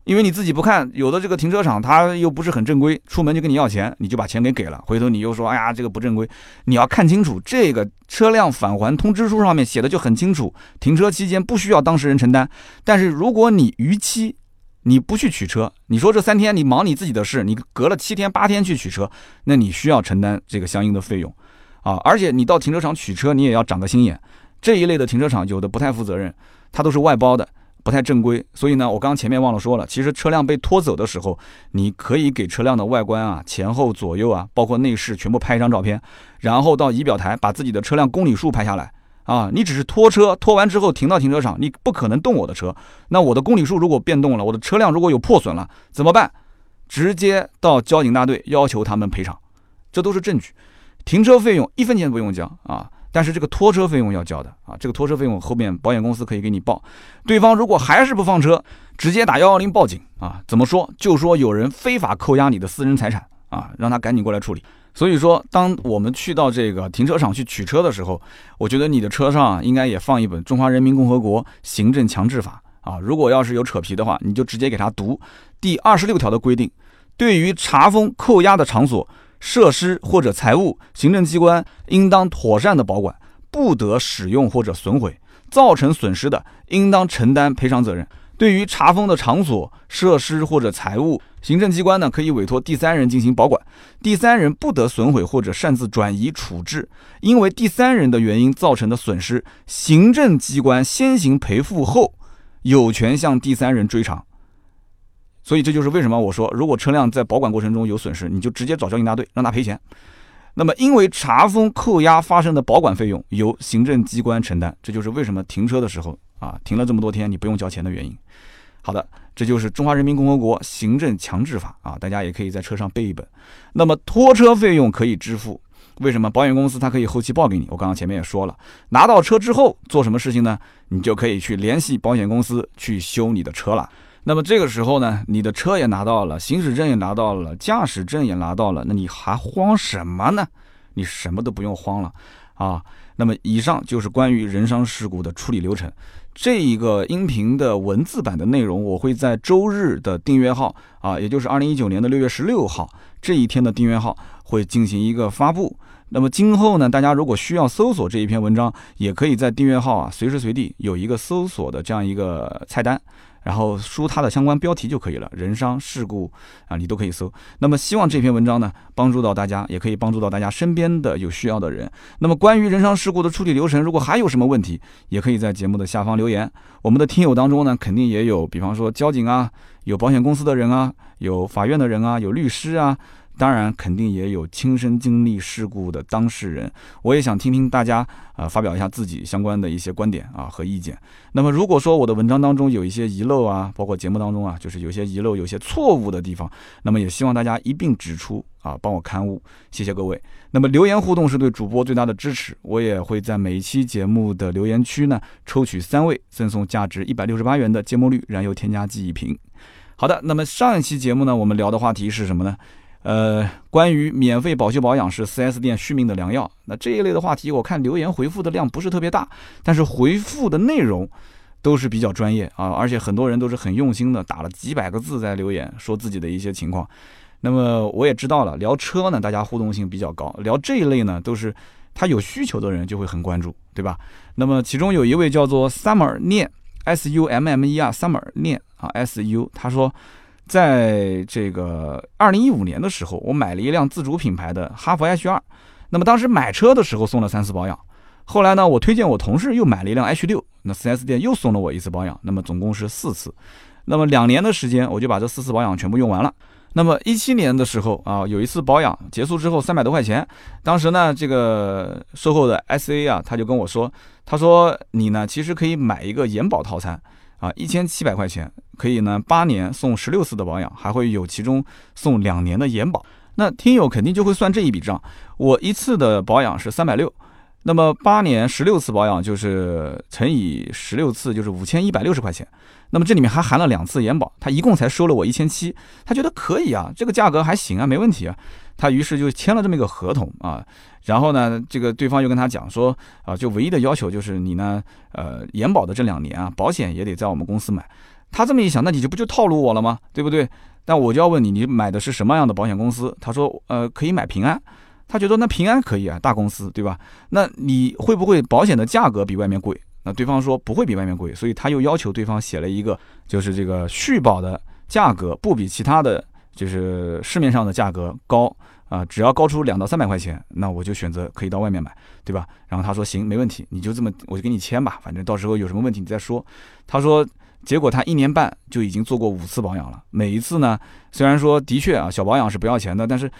因为你自己不看，有的这个停车场它又不是很正规，出门就跟你要钱，你就把钱给给了，回头你又说，哎呀，这个不正规，你要看清楚，这个车辆返还通知书上面写的就很清楚，停车期间不需要当事人承担。但是如果你逾期，你不去取车，你说这三天你忙你自己的事，你隔了七天八天去取车，那你需要承担这个相应的费用，啊，而且你到停车场取车，你也要长个心眼，这一类的停车场有的不太负责任，它都是外包的。不太正规，所以呢，我刚前面忘了说了，其实车辆被拖走的时候，你可以给车辆的外观啊、前后左右啊，包括内饰全部拍一张照片，然后到仪表台把自己的车辆公里数拍下来啊。你只是拖车，拖完之后停到停车场，你不可能动我的车。那我的公里数如果变动了，我的车辆如果有破损了，怎么办？直接到交警大队要求他们赔偿，这都是证据。停车费用一分钱不用交啊。但是这个拖车费用要交的啊，这个拖车费用后面保险公司可以给你报。对方如果还是不放车，直接打幺幺零报警啊。怎么说？就说有人非法扣押你的私人财产啊，让他赶紧过来处理。所以说，当我们去到这个停车场去取车的时候，我觉得你的车上应该也放一本《中华人民共和国行政强制法》啊。如果要是有扯皮的话，你就直接给他读第二十六条的规定，对于查封扣押的场所。设施或者财物，行政机关应当妥善的保管，不得使用或者损毁，造成损失的，应当承担赔偿责任。对于查封的场所、设施或者财物，行政机关呢可以委托第三人进行保管，第三人不得损毁或者擅自转移处置，因为第三人的原因造成的损失，行政机关先行赔付后，有权向第三人追偿。所以这就是为什么我说，如果车辆在保管过程中有损失，你就直接找交警大队让他赔钱。那么，因为查封扣押发生的保管费用由行政机关承担，这就是为什么停车的时候啊，停了这么多天你不用交钱的原因。好的，这就是《中华人民共和国行政强制法》啊，大家也可以在车上背一本。那么拖车费用可以支付，为什么？保险公司它可以后期报给你。我刚刚前面也说了，拿到车之后做什么事情呢？你就可以去联系保险公司去修你的车了。那么这个时候呢，你的车也拿到了，行驶证也拿到了，驾驶证也拿到了，那你还慌什么呢？你什么都不用慌了啊。那么以上就是关于人伤事故的处理流程。这一个音频的文字版的内容，我会在周日的订阅号啊，也就是二零一九年的六月十六号这一天的订阅号会进行一个发布。那么今后呢，大家如果需要搜索这一篇文章，也可以在订阅号啊，随时随地有一个搜索的这样一个菜单。然后输它的相关标题就可以了，人伤事故啊，你都可以搜。那么希望这篇文章呢帮助到大家，也可以帮助到大家身边的有需要的人。那么关于人伤事故的处理流程，如果还有什么问题，也可以在节目的下方留言。我们的听友当中呢，肯定也有，比方说交警啊，有保险公司的人啊，有法院的人啊，有律师啊。当然，肯定也有亲身经历事故的当事人，我也想听听大家啊发表一下自己相关的一些观点啊和意见。那么，如果说我的文章当中有一些遗漏啊，包括节目当中啊，就是有些遗漏、有些错误的地方，那么也希望大家一并指出啊，帮我刊物，谢谢各位。那么留言互动是对主播最大的支持，我也会在每一期节目的留言区呢抽取三位赠送价值一百六十八元的芥末绿燃油添加剂一瓶。好的，那么上一期节目呢，我们聊的话题是什么呢？呃，关于免费保修保养是 4S 店续命的良药，那这一类的话题，我看留言回复的量不是特别大，但是回复的内容都是比较专业啊，而且很多人都是很用心的，打了几百个字在留言说自己的一些情况。那么我也知道了，聊车呢，大家互动性比较高，聊这一类呢，都是他有需求的人就会很关注，对吧？那么其中有一位叫做 Summer 念 S U M M E R Summer 念啊 S U，他说。在这个二零一五年的时候，我买了一辆自主品牌的哈弗 H 二。那么当时买车的时候送了三次保养，后来呢，我推荐我同事又买了一辆 H 六，那 4S 店又送了我一次保养，那么总共是四次。那么两年的时间，我就把这四次保养全部用完了。那么一七年的时候啊，有一次保养结束之后三百多块钱，当时呢，这个售后的 SA 啊，他就跟我说，他说你呢其实可以买一个延保套餐。啊，一千七百块钱可以呢，八年送十六次的保养，还会有其中送两年的延保。那听友肯定就会算这一笔账，我一次的保养是三百六，那么八年十六次保养就是乘以十六次就是五千一百六十块钱。那么这里面还含了两次延保，他一共才收了我一千七，他觉得可以啊，这个价格还行啊，没问题啊。他于是就签了这么一个合同啊，然后呢，这个对方又跟他讲说啊，就唯一的要求就是你呢，呃，延保的这两年啊，保险也得在我们公司买。他这么一想，那你就不就套路我了吗？对不对？那我就要问你，你买的是什么样的保险公司？他说，呃，可以买平安。他觉得那平安可以啊，大公司对吧？那你会不会保险的价格比外面贵？那对方说不会比外面贵，所以他又要求对方写了一个，就是这个续保的价格不比其他的就是市面上的价格高啊，只要高出两到三百块钱，那我就选择可以到外面买，对吧？然后他说行，没问题，你就这么我就给你签吧，反正到时候有什么问题你再说。他说，结果他一年半就已经做过五次保养了，每一次呢，虽然说的确啊小保养是不要钱的，但是。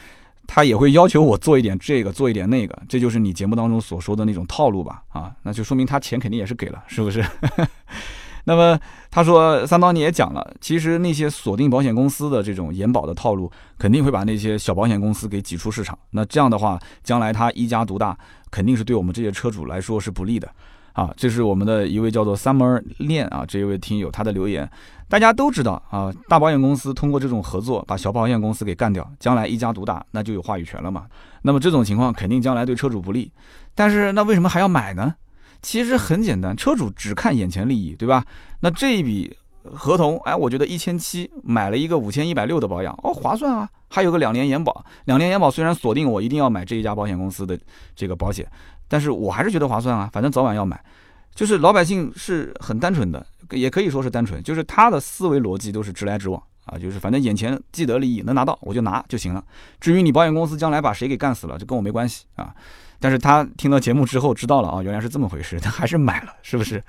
他也会要求我做一点这个，做一点那个，这就是你节目当中所说的那种套路吧？啊，那就说明他钱肯定也是给了，是不是？那么他说，三刀你也讲了，其实那些锁定保险公司的这种延保的套路，肯定会把那些小保险公司给挤出市场。那这样的话，将来他一家独大，肯定是对我们这些车主来说是不利的。啊，这是我们的一位叫做 Summer 恋啊，这一位听友他的留言。大家都知道啊，大保险公司通过这种合作把小保险公司给干掉，将来一家独大，那就有话语权了嘛。那么这种情况肯定将来对车主不利。但是那为什么还要买呢？其实很简单，车主只看眼前利益，对吧？那这一笔合同，哎，我觉得一千七买了一个五千一百六的保养，哦，划算啊，还有个两年延保。两年延保虽然锁定我一定要买这一家保险公司的这个保险。但是我还是觉得划算啊，反正早晚要买。就是老百姓是很单纯的，也可以说是单纯，就是他的思维逻辑都是直来直往啊，就是反正眼前既得利益能拿到我就拿就行了。至于你保险公司将来把谁给干死了，就跟我没关系啊。但是他听到节目之后知道了啊，原来是这么回事，他还是买了，是不是？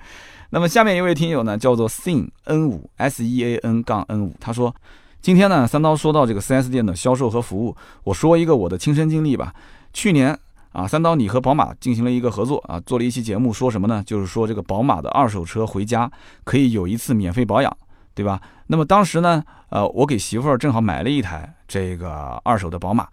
那么下面一位听友呢，叫做 Sean N 五 S E A N 杠 N 五，他说今天呢，三刀说到这个 4S 店的销售和服务，我说一个我的亲身经历吧，去年。啊，三刀，你和宝马进行了一个合作啊，做了一期节目，说什么呢？就是说这个宝马的二手车回家可以有一次免费保养，对吧？那么当时呢，呃，我给媳妇儿正好买了一台这个二手的宝马，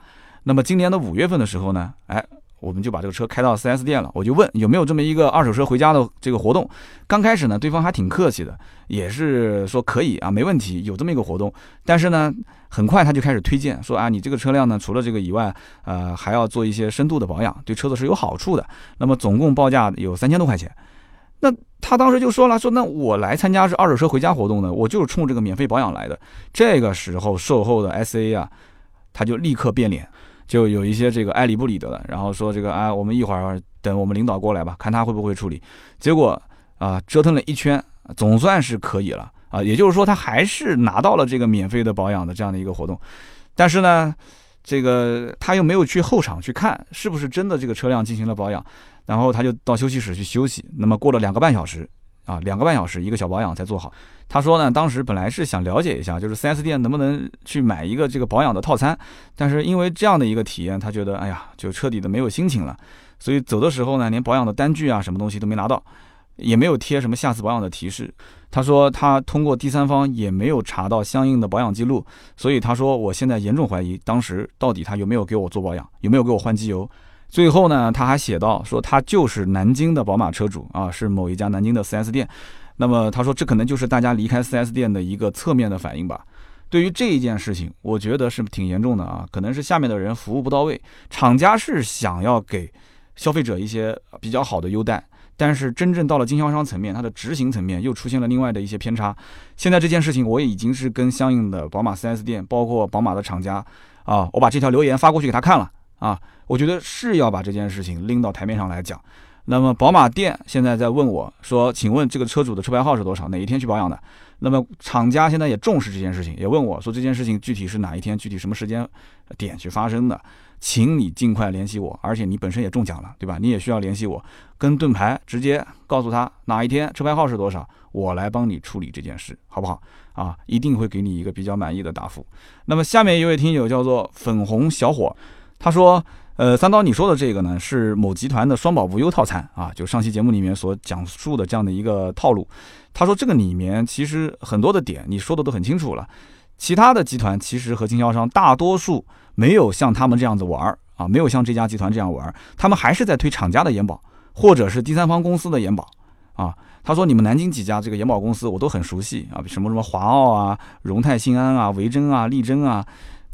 那么今年的五月份的时候呢，哎。我们就把这个车开到 4S 店了，我就问有没有这么一个二手车回家的这个活动。刚开始呢，对方还挺客气的，也是说可以啊，没问题，有这么一个活动。但是呢，很快他就开始推荐说啊，你这个车辆呢，除了这个以外，呃，还要做一些深度的保养，对车子是有好处的。那么总共报价有三千多块钱。那他当时就说了，说那我来参加是二手车回家活动的，我就是冲这个免费保养来的。这个时候售后的 SA 啊，他就立刻变脸。就有一些这个爱理不理的了，然后说这个啊，我们一会儿等我们领导过来吧，看他会不会处理。结果啊，折腾了一圈，总算是可以了啊。也就是说，他还是拿到了这个免费的保养的这样的一个活动。但是呢，这个他又没有去后场去看是不是真的这个车辆进行了保养，然后他就到休息室去休息。那么过了两个半小时。啊，两个半小时一个小保养才做好。他说呢，当时本来是想了解一下，就是 4S 店能不能去买一个这个保养的套餐，但是因为这样的一个体验，他觉得哎呀，就彻底的没有心情了。所以走的时候呢，连保养的单据啊，什么东西都没拿到，也没有贴什么下次保养的提示。他说他通过第三方也没有查到相应的保养记录，所以他说我现在严重怀疑当时到底他有没有给我做保养，有没有给我换机油。最后呢，他还写到说他就是南京的宝马车主啊，是某一家南京的 4S 店。那么他说这可能就是大家离开 4S 店的一个侧面的反应吧。对于这一件事情，我觉得是挺严重的啊，可能是下面的人服务不到位，厂家是想要给消费者一些比较好的优待，但是真正到了经销商层面，它的执行层面又出现了另外的一些偏差。现在这件事情我也已经是跟相应的宝马 4S 店，包括宝马的厂家啊，我把这条留言发过去给他看了啊。我觉得是要把这件事情拎到台面上来讲。那么宝马店现在在问我说：“请问这个车主的车牌号是多少？哪一天去保养的？”那么厂家现在也重视这件事情，也问我说：“这件事情具体是哪一天？具体什么时间点去发生的？请你尽快联系我。而且你本身也中奖了，对吧？你也需要联系我，跟盾牌直接告诉他哪一天车牌号是多少，我来帮你处理这件事，好不好？啊，一定会给你一个比较满意的答复。那么下面一位听友叫做粉红小伙，他说。呃，三刀，你说的这个呢，是某集团的双保无忧套餐啊，就上期节目里面所讲述的这样的一个套路。他说这个里面其实很多的点你说的都很清楚了，其他的集团其实和经销商大多数没有像他们这样子玩儿啊，没有像这家集团这样玩儿，他们还是在推厂家的延保或者是第三方公司的延保啊。他说你们南京几家这个延保公司我都很熟悉啊，什么什么华奥啊、荣泰新安啊、维珍啊、力珍啊，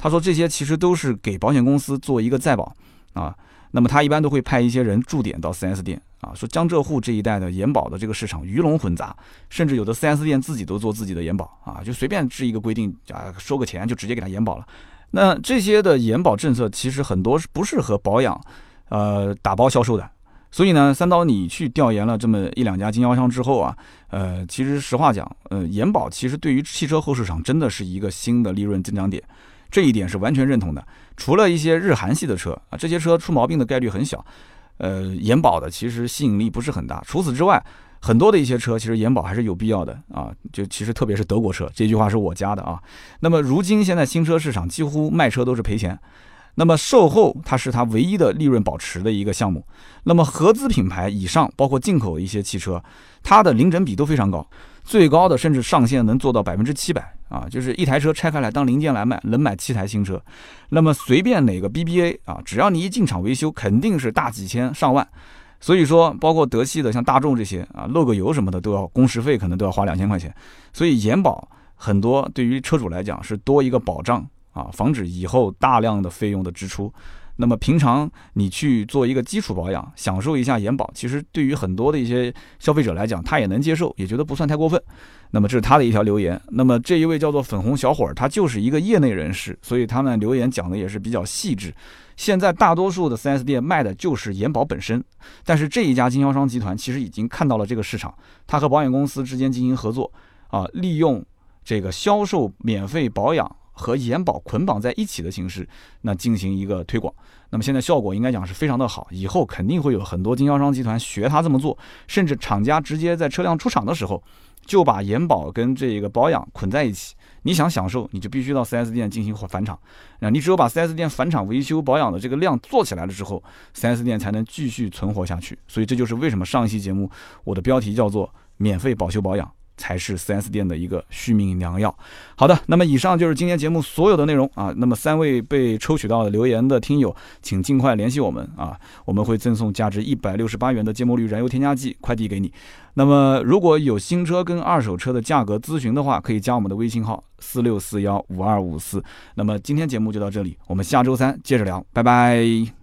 他说这些其实都是给保险公司做一个再保。啊，那么他一般都会派一些人驻点到 4S 店啊，说江浙沪这一带的延保的这个市场鱼龙混杂，甚至有的 4S 店自己都做自己的延保啊，就随便制一个规定啊，收个钱就直接给他延保了。那这些的延保政策其实很多是不适合保养，呃，打包销售的。所以呢，三刀你去调研了这么一两家经销商之后啊，呃，其实实话讲，呃，延保其实对于汽车后市场真的是一个新的利润增长点，这一点是完全认同的。除了一些日韩系的车啊，这些车出毛病的概率很小，呃，延保的其实吸引力不是很大。除此之外，很多的一些车其实延保还是有必要的啊，就其实特别是德国车，这句话是我加的啊。那么如今现在新车市场几乎卖车都是赔钱。那么售后它是它唯一的利润保持的一个项目。那么合资品牌以上，包括进口一些汽车，它的零整比都非常高，最高的甚至上限能做到百分之七百啊，就是一台车拆开来当零件来卖，能买七台新车。那么随便哪个 BBA 啊，只要你一进厂维修，肯定是大几千上万。所以说，包括德系的像大众这些啊，漏个油什么的都要工时费，可能都要花两千块钱。所以延保很多对于车主来讲是多一个保障。啊，防止以后大量的费用的支出。那么平常你去做一个基础保养，享受一下延保，其实对于很多的一些消费者来讲，他也能接受，也觉得不算太过分。那么这是他的一条留言。那么这一位叫做粉红小伙儿，他就是一个业内人士，所以他们留言讲的也是比较细致。现在大多数的 4S 店卖的就是延保本身，但是这一家经销商集团其实已经看到了这个市场，他和保险公司之间进行合作，啊，利用这个销售免费保养。和延保捆绑在一起的形式，那进行一个推广，那么现在效果应该讲是非常的好，以后肯定会有很多经销商集团学他这么做，甚至厂家直接在车辆出厂的时候就把延保跟这个保养捆在一起。你想享受，你就必须到 4S 店进行返厂，那你只有把 4S 店返厂维修保养的这个量做起来了之后，4S 店才能继续存活下去。所以这就是为什么上一期节目我的标题叫做免费保修保养。才是 4S 店的一个续命良药。好的，那么以上就是今天节目所有的内容啊。那么三位被抽取到的留言的听友，请尽快联系我们啊，我们会赠送价值一百六十八元的芥末绿燃油添加剂快递给你。那么如果有新车跟二手车的价格咨询的话，可以加我们的微信号四六四幺五二五四。那么今天节目就到这里，我们下周三接着聊，拜拜。